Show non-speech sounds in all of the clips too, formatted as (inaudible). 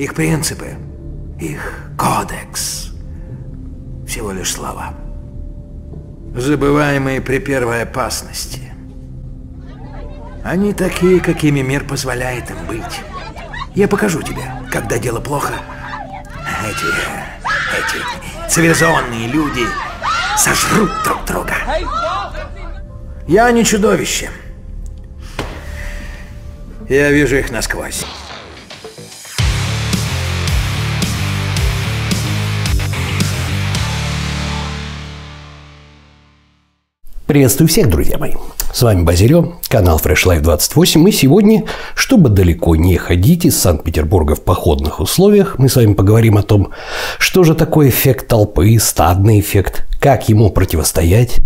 их принципы, их кодекс. Всего лишь слова. Забываемые при первой опасности. Они такие, какими мир позволяет им быть. Я покажу тебе, когда дело плохо. Эти, эти цивилизованные люди сожрут друг друга. Я не чудовище. Я вижу их насквозь. Приветствую всех, друзья мои. С вами Базилио, канал Fresh Life 28. И сегодня, чтобы далеко не ходить из Санкт-Петербурга в походных условиях, мы с вами поговорим о том, что же такое эффект толпы, стадный эффект, как ему противостоять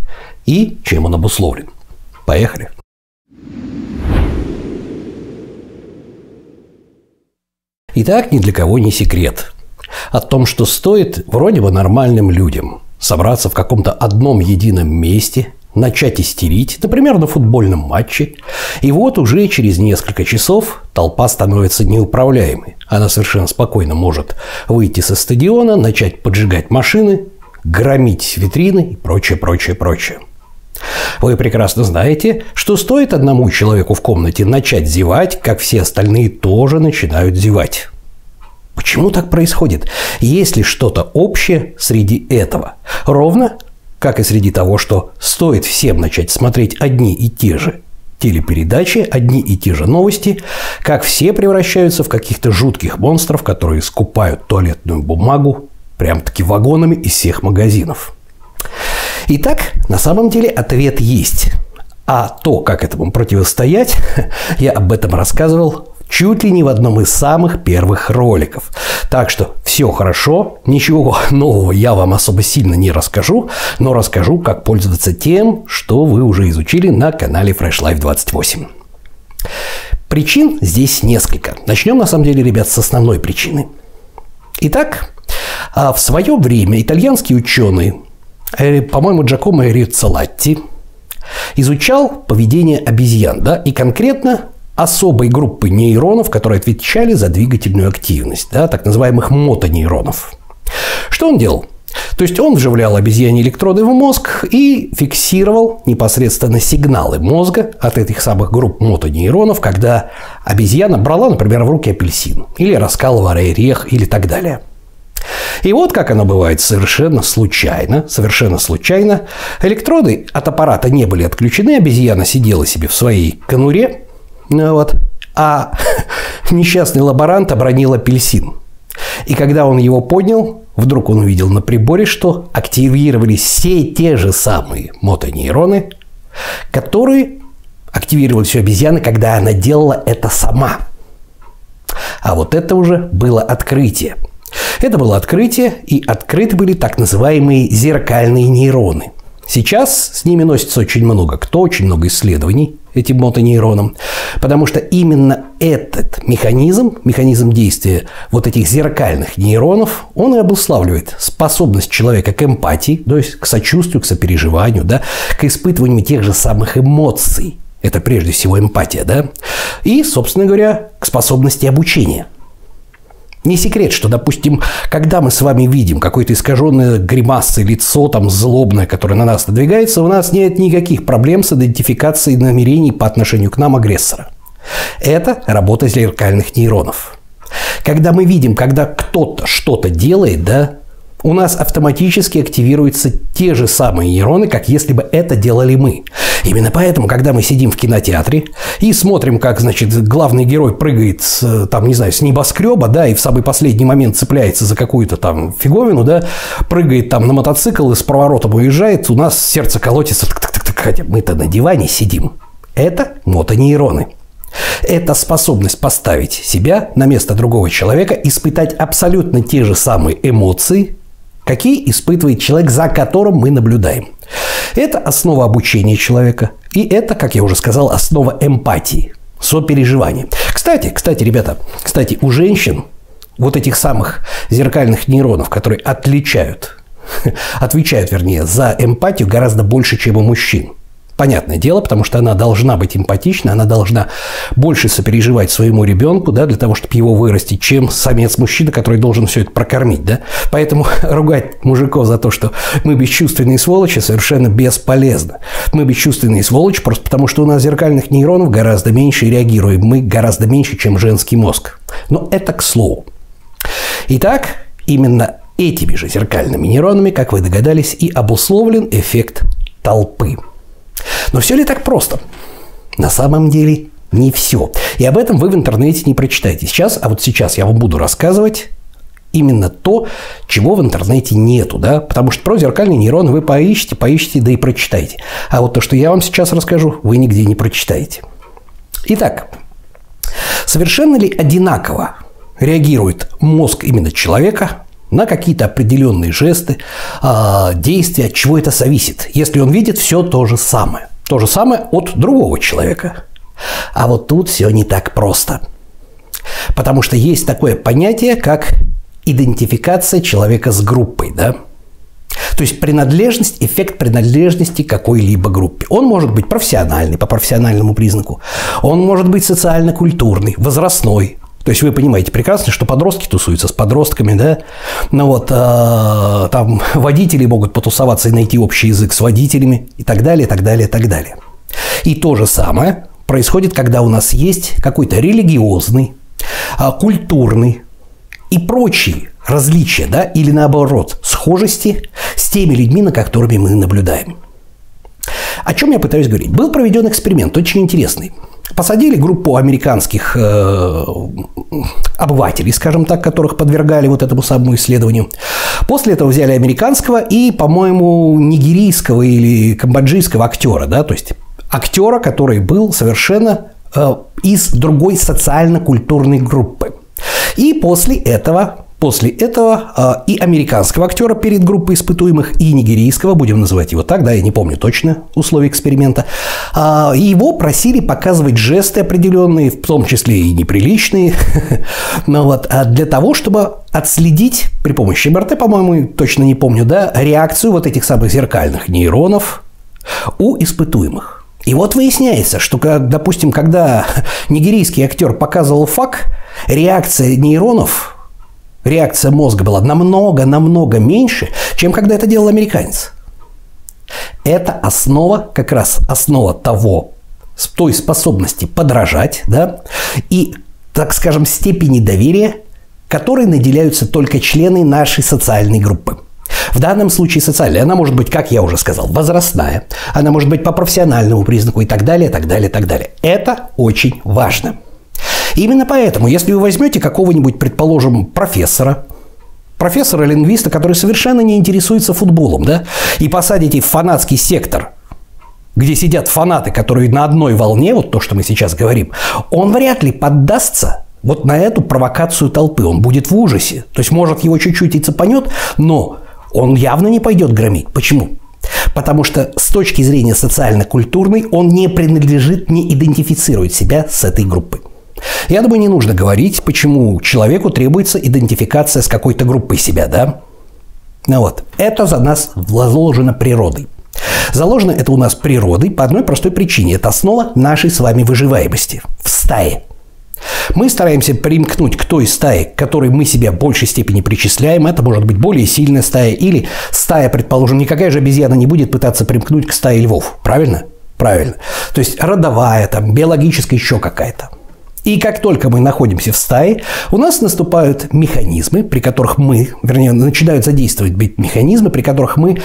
и чем он обусловлен. Поехали! Итак, ни для кого не секрет о том, что стоит вроде бы нормальным людям собраться в каком-то одном едином месте – начать истерить, например, на футбольном матче, и вот уже через несколько часов толпа становится неуправляемой. Она совершенно спокойно может выйти со стадиона, начать поджигать машины, громить витрины и прочее, прочее, прочее. Вы прекрасно знаете, что стоит одному человеку в комнате начать зевать, как все остальные тоже начинают зевать. Почему так происходит? Есть ли что-то общее среди этого? Ровно как и среди того, что стоит всем начать смотреть одни и те же телепередачи, одни и те же новости, как все превращаются в каких-то жутких монстров, которые скупают туалетную бумагу прям-таки вагонами из всех магазинов. Итак, на самом деле ответ есть. А то, как этому противостоять, (laughs) я об этом рассказывал чуть ли не в одном из самых первых роликов. Так что все хорошо, ничего (laughs) нового я вам особо сильно не расскажу, но расскажу, как пользоваться тем, что вы уже изучили на канале Fresh Life 28. Причин здесь несколько. Начнем, на самом деле, ребят, с основной причины. Итак, а в свое время итальянский ученый, э, по-моему, Джакомо Риццолатти, изучал поведение обезьян, да, и конкретно особой группы нейронов, которые отвечали за двигательную активность, да, так называемых мотонейронов. Что он делал? То есть он вживлял обезьяне электроды в мозг и фиксировал непосредственно сигналы мозга от этих самых групп мотонейронов, когда обезьяна брала, например, в руки апельсин или раскалывала орех или так далее. И вот как оно бывает совершенно случайно, совершенно случайно, электроды от аппарата не были отключены, обезьяна сидела себе в своей конуре, ну вот. А (laughs) несчастный лаборант обронил апельсин. И когда он его поднял, вдруг он увидел на приборе, что активировались все те же самые мотонейроны, которые активировались у обезьяны, когда она делала это сама. А вот это уже было открытие. Это было открытие, и открыты были так называемые зеркальные нейроны. Сейчас с ними носится очень много кто, очень много исследований этим мотонейронам, потому что именно этот механизм, механизм действия вот этих зеркальных нейронов, он и обуславливает способность человека к эмпатии, то есть к сочувствию, к сопереживанию, да, к испытыванию тех же самых эмоций. Это прежде всего эмпатия, да? И, собственно говоря, к способности обучения – не секрет, что, допустим, когда мы с вами видим какое-то искаженное гримасой лицо, там, злобное, которое на нас надвигается, у нас нет никаких проблем с идентификацией намерений по отношению к нам агрессора. Это работа зеркальных нейронов. Когда мы видим, когда кто-то что-то делает, да, у нас автоматически активируются те же самые нейроны, как если бы это делали мы. Именно поэтому, когда мы сидим в кинотеатре и смотрим, как, значит, главный герой прыгает, с, там, не знаю, с небоскреба, да, и в самый последний момент цепляется за какую-то там фиговину, да, прыгает там на мотоцикл и с проворотом уезжает, у нас сердце колотится, хотя мы-то на диване сидим. Это мотонейроны. Это способность поставить себя на место другого человека, испытать абсолютно те же самые эмоции, какие испытывает человек, за которым мы наблюдаем. Это основа обучения человека. И это, как я уже сказал, основа эмпатии, сопереживания. Кстати, кстати, ребята, кстати, у женщин вот этих самых зеркальных нейронов, которые отличают, (laughs) отвечают, вернее, за эмпатию гораздо больше, чем у мужчин. Понятное дело, потому что она должна быть эмпатична, она должна больше сопереживать своему ребенку, да, для того, чтобы его вырастить, чем самец-мужчина, который должен все это прокормить, да. Поэтому (laughs) ругать мужиков за то, что мы бесчувственные сволочи, совершенно бесполезно. Мы бесчувственные сволочи просто потому, что у нас зеркальных нейронов гораздо меньше и реагируем мы гораздо меньше, чем женский мозг. Но это к слову. Итак, именно этими же зеркальными нейронами, как вы догадались, и обусловлен эффект толпы. Но все ли так просто? На самом деле не все. И об этом вы в интернете не прочитаете сейчас, а вот сейчас я вам буду рассказывать именно то, чего в интернете нету, да, потому что про зеркальный нейрон вы поищите, поищите, да и прочитайте. А вот то, что я вам сейчас расскажу, вы нигде не прочитаете. Итак, совершенно ли одинаково реагирует мозг именно человека на какие-то определенные жесты, а, действия, от чего это зависит, если он видит все то же самое. То же самое от другого человека. А вот тут все не так просто. Потому что есть такое понятие, как идентификация человека с группой, да? То есть принадлежность, эффект принадлежности какой-либо группе. Он может быть профессиональный, по профессиональному признаку. Он может быть социально-культурный, возрастной, то есть вы понимаете прекрасно, что подростки тусуются с подростками, да? Ну вот, э, там водители могут потусоваться и найти общий язык с водителями и так далее, и так далее, и так далее. И то же самое происходит, когда у нас есть какой-то религиозный, э, культурный и прочие различия, да, или наоборот, схожести с теми людьми, на которыми мы наблюдаем. О чем я пытаюсь говорить? Был проведен эксперимент, очень интересный. Посадили группу американских э, обывателей, скажем так, которых подвергали вот этому самому исследованию. После этого взяли американского и, по-моему, нигерийского или камбоджийского актера, да, то есть актера, который был совершенно э, из другой социально-культурной группы. И после этого После этого э, и американского актера перед группой испытуемых, и нигерийского, будем называть его так, да, я не помню точно условия эксперимента, э, его просили показывать жесты определенные, в том числе и неприличные, (laughs) ну, вот, а для того, чтобы отследить при помощи МРТ, по-моему, точно не помню, да, реакцию вот этих самых зеркальных нейронов у испытуемых. И вот выясняется, что, допустим, когда (laughs) нигерийский актер показывал факт, реакция нейронов реакция мозга была намного-намного меньше, чем когда это делал американец. Это основа, как раз основа того, той способности подражать, да, и, так скажем, степени доверия, которой наделяются только члены нашей социальной группы. В данном случае социальная, она может быть, как я уже сказал, возрастная, она может быть по профессиональному признаку и так далее, так далее, так далее. Это очень важно. Именно поэтому, если вы возьмете какого-нибудь, предположим, профессора, профессора-лингвиста, который совершенно не интересуется футболом, да, и посадите в фанатский сектор, где сидят фанаты, которые на одной волне, вот то, что мы сейчас говорим, он вряд ли поддастся вот на эту провокацию толпы. Он будет в ужасе. То есть, может, его чуть-чуть и цепанет, но он явно не пойдет громить. Почему? Потому что с точки зрения социально-культурной он не принадлежит, не идентифицирует себя с этой группой. Я думаю, не нужно говорить, почему человеку требуется идентификация с какой-то группой себя, да? Ну вот, это за нас заложено природой. Заложено это у нас природой по одной простой причине. Это основа нашей с вами выживаемости в стае. Мы стараемся примкнуть к той стае, к которой мы себя в большей степени причисляем. Это может быть более сильная стая или стая, предположим, никакая же обезьяна не будет пытаться примкнуть к стае львов. Правильно? Правильно. То есть родовая, там, биологическая еще какая-то. И как только мы находимся в стае, у нас наступают механизмы, при которых мы, вернее, начинают задействовать механизмы, при которых мы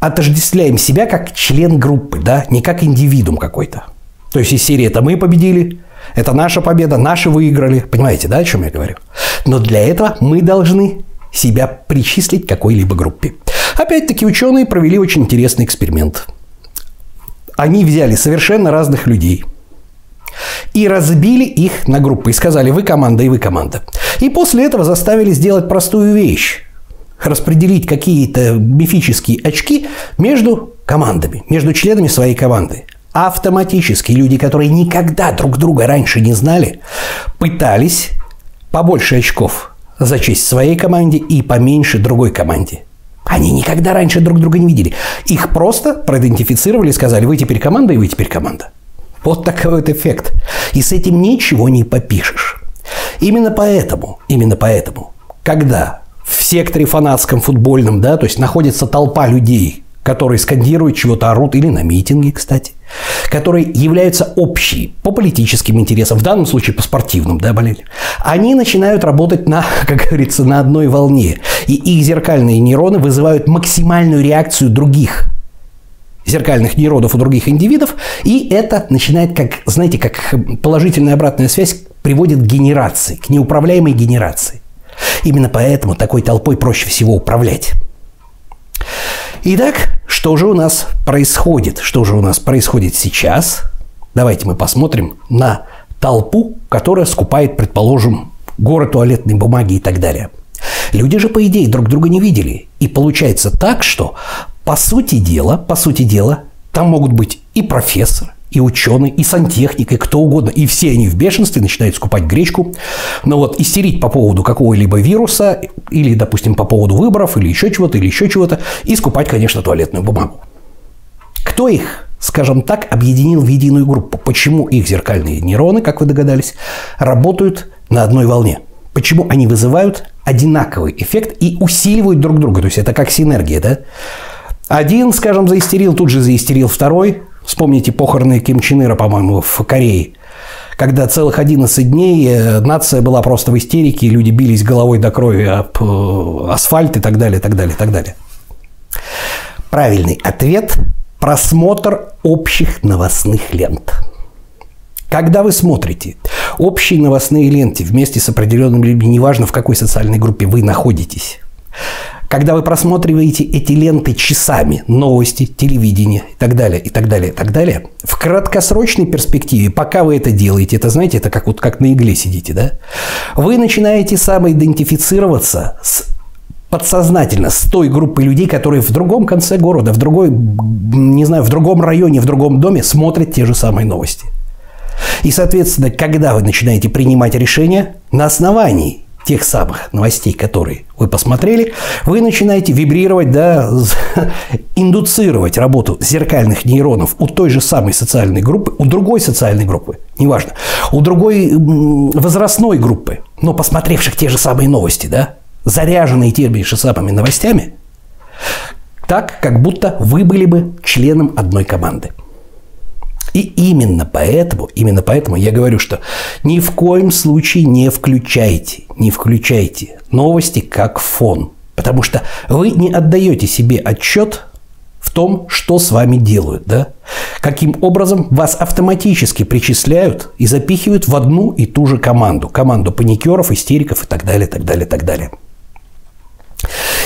отождествляем себя как член группы, да, не как индивидуум какой-то. То есть из серии «это мы победили», «это наша победа», «наши выиграли». Понимаете, да, о чем я говорю? Но для этого мы должны себя причислить к какой-либо группе. Опять-таки ученые провели очень интересный эксперимент. Они взяли совершенно разных людей – и разбили их на группы. И сказали, вы команда, и вы команда. И после этого заставили сделать простую вещь. Распределить какие-то мифические очки между командами, между членами своей команды. Автоматически люди, которые никогда друг друга раньше не знали, пытались побольше очков зачесть своей команде и поменьше другой команде. Они никогда раньше друг друга не видели. Их просто проидентифицировали и сказали, вы теперь команда, и вы теперь команда. Вот такой вот эффект. И с этим ничего не попишешь. Именно поэтому, именно поэтому, когда в секторе фанатском футбольном, да, то есть находится толпа людей, которые скандируют, чего-то орут, или на митинге, кстати, которые являются общие по политическим интересам, в данном случае по спортивным, да, болели, они начинают работать на, (laughs) как говорится, на одной волне. И их зеркальные нейроны вызывают максимальную реакцию других зеркальных нейронов у других индивидов, и это начинает, как, знаете, как положительная обратная связь приводит к генерации, к неуправляемой генерации. Именно поэтому такой толпой проще всего управлять. Итак, что же у нас происходит? Что же у нас происходит сейчас? Давайте мы посмотрим на толпу, которая скупает, предположим, горы туалетной бумаги и так далее. Люди же, по идее, друг друга не видели. И получается так, что, по сути дела, по сути дела, там могут быть и профессор, и ученый, и сантехник, и кто угодно. И все они в бешенстве начинают скупать гречку. Но вот истерить по поводу какого-либо вируса, или, допустим, по поводу выборов, или еще чего-то, или еще чего-то, и скупать, конечно, туалетную бумагу. Кто их, скажем так, объединил в единую группу? Почему их зеркальные нейроны, как вы догадались, работают на одной волне? Почему они вызывают одинаковый эффект и усиливают друг друга? То есть это как синергия, да? Один, скажем, заистерил, тут же заистерил второй, Вспомните похороны Ким Чен Ира, по-моему, в Корее. Когда целых 11 дней э, нация была просто в истерике, люди бились головой до крови об э, асфальт и так далее, так далее, так далее. Правильный ответ – просмотр общих новостных лент. Когда вы смотрите общие новостные ленты вместе с определенными людьми, неважно в какой социальной группе вы находитесь, когда вы просматриваете эти ленты часами, новости, телевидение и так далее, и так далее, и так далее, в краткосрочной перспективе, пока вы это делаете, это, знаете, это как вот как на игле сидите, да, вы начинаете самоидентифицироваться с подсознательно с той группой людей, которые в другом конце города, в другой, не знаю, в другом районе, в другом доме смотрят те же самые новости. И, соответственно, когда вы начинаете принимать решения на основании тех самых новостей, которые вы посмотрели, вы начинаете вибрировать, да, индуцировать работу зеркальных нейронов у той же самой социальной группы, у другой социальной группы, неважно, у другой возрастной группы, но посмотревших те же самые новости, да, заряженные теми же самыми новостями, так, как будто вы были бы членом одной команды. И именно поэтому, именно поэтому я говорю, что ни в коем случае не включайте, не включайте новости как фон. Потому что вы не отдаете себе отчет в том, что с вами делают, да? Каким образом вас автоматически причисляют и запихивают в одну и ту же команду. Команду паникеров, истериков и так далее, так далее, так далее.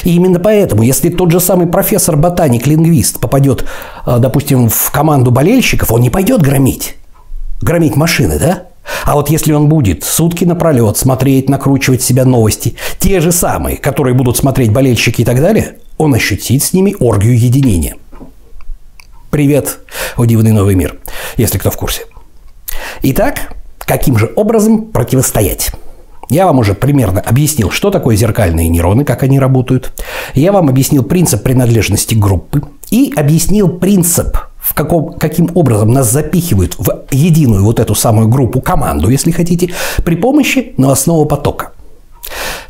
И именно поэтому, если тот же самый профессор ботаник, лингвист попадет, а, допустим, в команду болельщиков, он не пойдет громить. Громить машины, да? А вот если он будет сутки напролет смотреть, накручивать себя новости, те же самые, которые будут смотреть болельщики и так далее, он ощутит с ними оргию единения. Привет, о дивный новый мир, если кто в курсе. Итак, каким же образом противостоять? Я вам уже примерно объяснил, что такое зеркальные нейроны, как они работают. Я вам объяснил принцип принадлежности группы и объяснил принцип, в каком, каким образом нас запихивают в единую вот эту самую группу, команду, если хотите, при помощи новостного потока.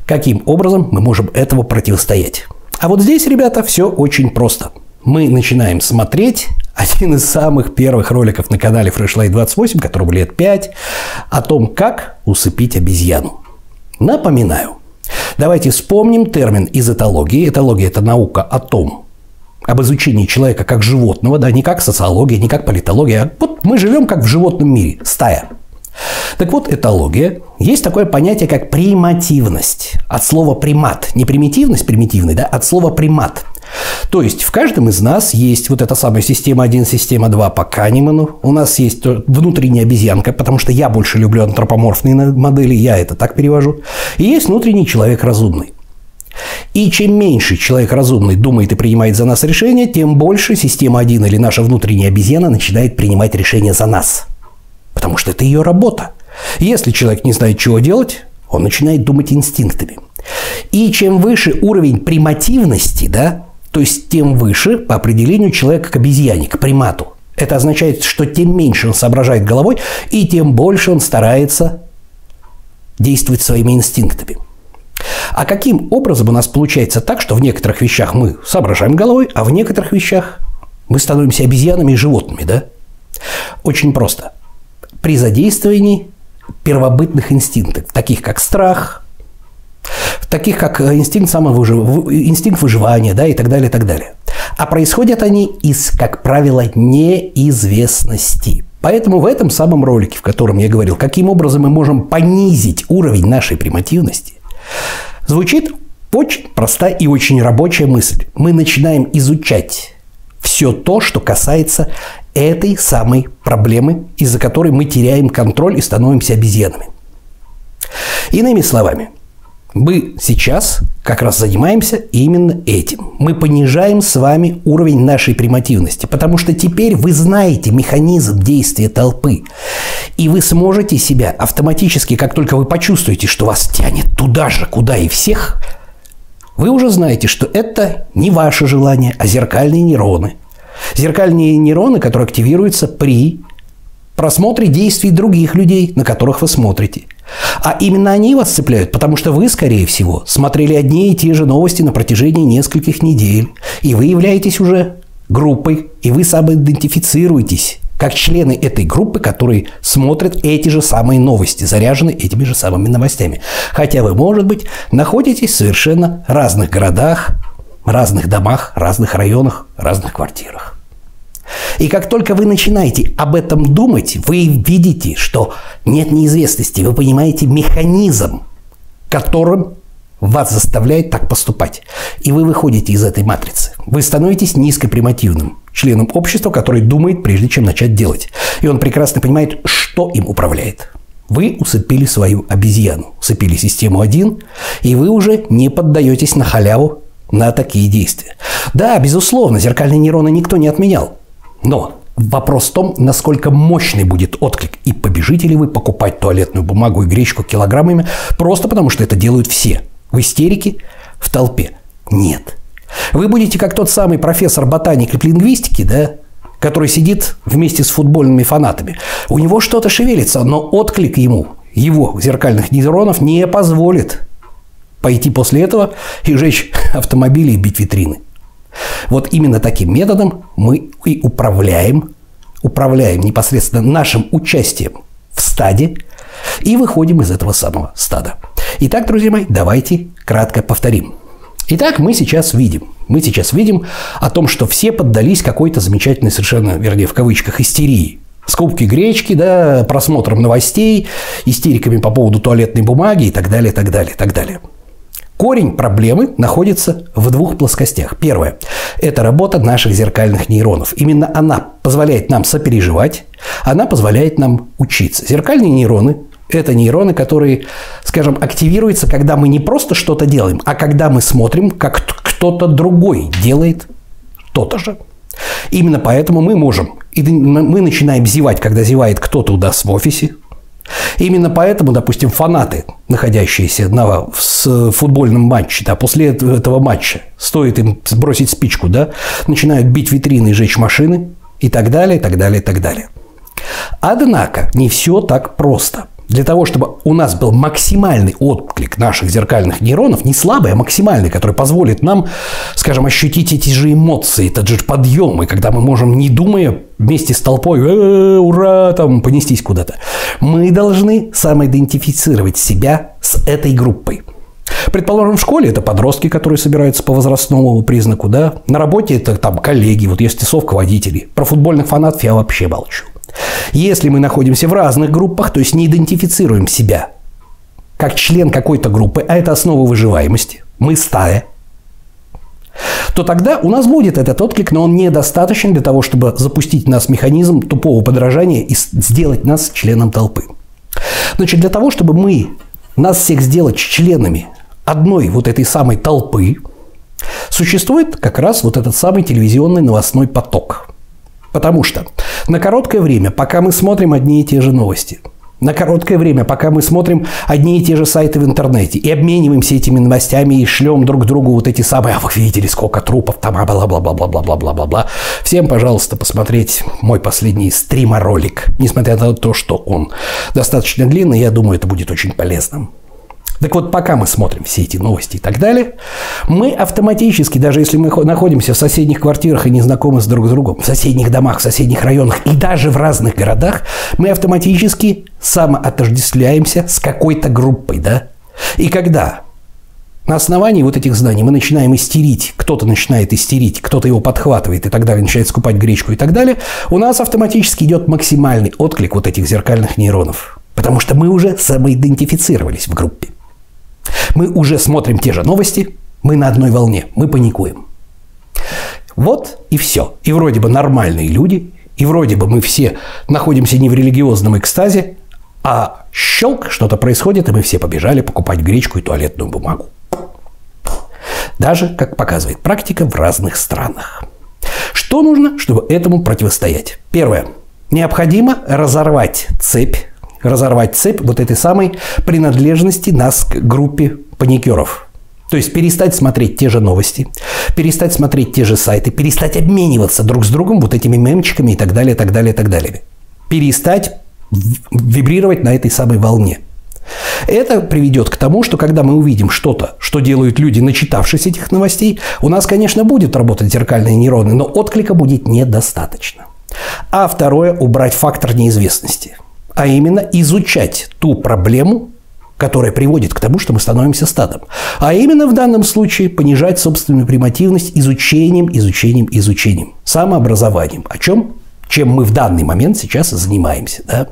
Каким образом мы можем этого противостоять? А вот здесь, ребята, все очень просто. Мы начинаем смотреть один из самых первых роликов на канале Freshlight 28, которому лет 5, о том, как усыпить обезьяну. Напоминаю. Давайте вспомним термин из этологии. Этология – это наука о том, об изучении человека как животного, да, не как социология, не как политология. А вот мы живем как в животном мире, стая. Так вот, этология. Есть такое понятие, как примативность. От слова примат. Не примитивность примитивный, да, от слова примат. То есть в каждом из нас есть вот эта самая система 1, система 2 по Канеману. У нас есть внутренняя обезьянка, потому что я больше люблю антропоморфные модели, я это так перевожу. И есть внутренний человек разумный. И чем меньше человек разумный думает и принимает за нас решения, тем больше система 1 или наша внутренняя обезьяна начинает принимать решения за нас. Потому что это ее работа. Если человек не знает, чего делать, он начинает думать инстинктами. И чем выше уровень примативности, да, то есть тем выше по определению человека к обезьяне, к примату. Это означает, что тем меньше он соображает головой, и тем больше он старается действовать своими инстинктами. А каким образом у нас получается так, что в некоторых вещах мы соображаем головой, а в некоторых вещах мы становимся обезьянами и животными, да? Очень просто. При задействовании первобытных инстинктов, таких как страх, таких как инстинкт, самовыжив... инстинкт выживания да, и так далее, и так далее. А происходят они из, как правило, неизвестности. Поэтому в этом самом ролике, в котором я говорил, каким образом мы можем понизить уровень нашей примативности, звучит очень простая и очень рабочая мысль. Мы начинаем изучать все то, что касается этой самой проблемы, из-за которой мы теряем контроль и становимся обезьянами. Иными словами, мы сейчас как раз занимаемся именно этим. Мы понижаем с вами уровень нашей примативности, потому что теперь вы знаете механизм действия толпы. И вы сможете себя автоматически, как только вы почувствуете, что вас тянет туда же, куда и всех, вы уже знаете, что это не ваше желание, а зеркальные нейроны. Зеркальные нейроны, которые активируются при просмотре действий других людей, на которых вы смотрите. А именно они вас цепляют, потому что вы, скорее всего, смотрели одни и те же новости на протяжении нескольких недель. И вы являетесь уже группой, и вы самоидентифицируетесь как члены этой группы, которые смотрят эти же самые новости, заряжены этими же самыми новостями. Хотя вы, может быть, находитесь в совершенно разных городах, разных домах, разных районах, разных квартирах. И как только вы начинаете об этом думать, вы видите, что нет неизвестности, вы понимаете механизм, которым вас заставляет так поступать. И вы выходите из этой матрицы. Вы становитесь низкопримативным членом общества, который думает, прежде чем начать делать. И он прекрасно понимает, что им управляет. Вы усыпили свою обезьяну, усыпили систему один, и вы уже не поддаетесь на халяву на такие действия. Да, безусловно, зеркальные нейроны никто не отменял. Но вопрос в том, насколько мощный будет отклик. И побежите ли вы покупать туалетную бумагу и гречку килограммами просто потому, что это делают все. В истерике, в толпе. Нет. Вы будете как тот самый профессор ботаники и лингвистики, да, который сидит вместе с футбольными фанатами. У него что-то шевелится, но отклик ему, его зеркальных нейронов не позволит пойти после этого и жечь автомобили и бить витрины. Вот именно таким методом мы и управляем, управляем непосредственно нашим участием в стаде и выходим из этого самого стада. Итак, друзья мои, давайте кратко повторим. Итак, мы сейчас видим, мы сейчас видим о том, что все поддались какой-то замечательной совершенно, вернее, в кавычках, истерии. Скупки гречки, да, просмотром новостей, истериками по поводу туалетной бумаги и так далее, так далее, так далее. Корень проблемы находится в двух плоскостях. Первое – это работа наших зеркальных нейронов. Именно она позволяет нам сопереживать, она позволяет нам учиться. Зеркальные нейроны – это нейроны, которые, скажем, активируются, когда мы не просто что-то делаем, а когда мы смотрим, как кто-то другой делает то-то же. Именно поэтому мы можем, мы начинаем зевать, когда зевает кто-то у нас в офисе, Именно поэтому, допустим, фанаты, находящиеся на в футбольном матче, да, после этого матча, стоит им сбросить спичку, да, начинают бить витрины и жечь машины и так далее, и так далее, и так далее. Однако не все так просто – для того, чтобы у нас был максимальный отклик наших зеркальных нейронов, не слабый, а максимальный, который позволит нам, скажем, ощутить эти же эмоции, этот же подъем, и когда мы можем, не думая, вместе с толпой, э, ура, там, понестись куда-то, мы должны самоидентифицировать себя с этой группой. Предположим, в школе это подростки, которые собираются по возрастному признаку, да. На работе это там коллеги, вот есть тусовка водителей. Про футбольных фанатов я вообще молчу. Если мы находимся в разных группах, то есть не идентифицируем себя как член какой-то группы, а это основа выживаемости, мы стая, то тогда у нас будет этот отклик, но он недостаточен для того, чтобы запустить в нас механизм тупого подражания и сделать нас членом толпы. Значит, для того, чтобы мы нас всех сделать членами одной вот этой самой толпы, существует как раз вот этот самый телевизионный новостной поток – Потому что на короткое время, пока мы смотрим одни и те же новости, на короткое время, пока мы смотрим одни и те же сайты в интернете и обмениваемся этими новостями и шлем друг другу вот эти самые, а вы видели, сколько трупов там, а бла-бла-бла-бла-бла-бла-бла-бла. Всем, пожалуйста, посмотреть мой последний стрима-ролик, несмотря на то, что он достаточно длинный, я думаю, это будет очень полезным. Так вот, пока мы смотрим все эти новости и так далее, мы автоматически, даже если мы находимся в соседних квартирах и не знакомы с друг с другом, в соседних домах, в соседних районах и даже в разных городах, мы автоматически самоотождествляемся с какой-то группой, да? И когда на основании вот этих знаний мы начинаем истерить, кто-то начинает истерить, кто-то его подхватывает и так далее, начинает скупать гречку и так далее, у нас автоматически идет максимальный отклик вот этих зеркальных нейронов. Потому что мы уже самоидентифицировались в группе. Мы уже смотрим те же новости, мы на одной волне, мы паникуем. Вот и все. И вроде бы нормальные люди, и вроде бы мы все находимся не в религиозном экстазе, а щелк, что-то происходит, и мы все побежали покупать гречку и туалетную бумагу. Даже, как показывает практика, в разных странах. Что нужно, чтобы этому противостоять? Первое. Необходимо разорвать цепь разорвать цепь вот этой самой принадлежности нас к группе паникеров. То есть перестать смотреть те же новости, перестать смотреть те же сайты, перестать обмениваться друг с другом вот этими мемчиками и так далее, так далее, так далее. Перестать вибрировать на этой самой волне. Это приведет к тому, что когда мы увидим что-то, что делают люди, начитавшись этих новостей, у нас, конечно, будет работать зеркальные нейроны, но отклика будет недостаточно. А второе – убрать фактор неизвестности – а именно изучать ту проблему, которая приводит к тому, что мы становимся стадом. А именно в данном случае понижать собственную примативность изучением, изучением, изучением, самообразованием. О чем? Чем мы в данный момент сейчас занимаемся. Да?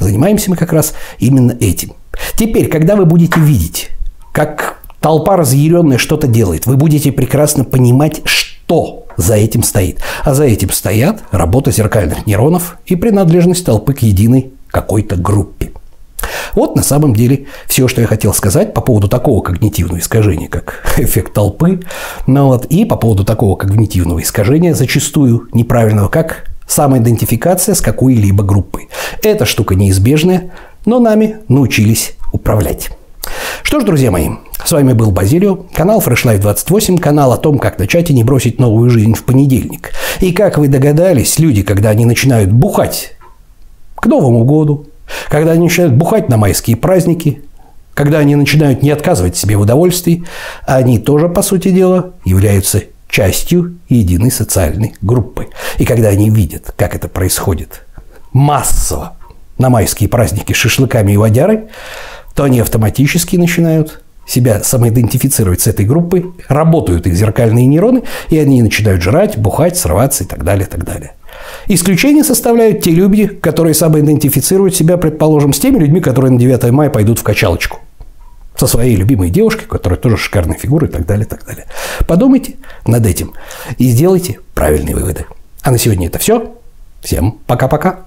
Занимаемся мы как раз именно этим. Теперь, когда вы будете видеть, как толпа разъяренная что-то делает, вы будете прекрасно понимать, что за этим стоит. А за этим стоят работа зеркальных нейронов и принадлежность толпы к единой какой-то группе. Вот на самом деле все, что я хотел сказать по поводу такого когнитивного искажения, как (laughs) эффект толпы, ну вот, и по поводу такого когнитивного искажения, зачастую неправильного, как самоидентификация с какой-либо группой. Эта штука неизбежная, но нами научились управлять. Что ж, друзья мои, с вами был Базилио, канал Fresh Life 28, канал о том, как начать и не бросить новую жизнь в понедельник. И как вы догадались, люди, когда они начинают бухать к Новому году, когда они начинают бухать на майские праздники, когда они начинают не отказывать себе в удовольствии, они тоже, по сути дела, являются частью единой социальной группы. И когда они видят, как это происходит массово на майские праздники шашлыками и водярой, то они автоматически начинают себя самоидентифицировать с этой группой, работают их зеркальные нейроны, и они начинают жрать, бухать, срываться и так далее, и так далее. Исключение составляют те люди, которые самоидентифицируют себя, предположим, с теми людьми, которые на 9 мая пойдут в качалочку со своей любимой девушкой, которая тоже шикарная фигура и так далее, и так далее. Подумайте над этим и сделайте правильные выводы. А на сегодня это все. Всем пока-пока.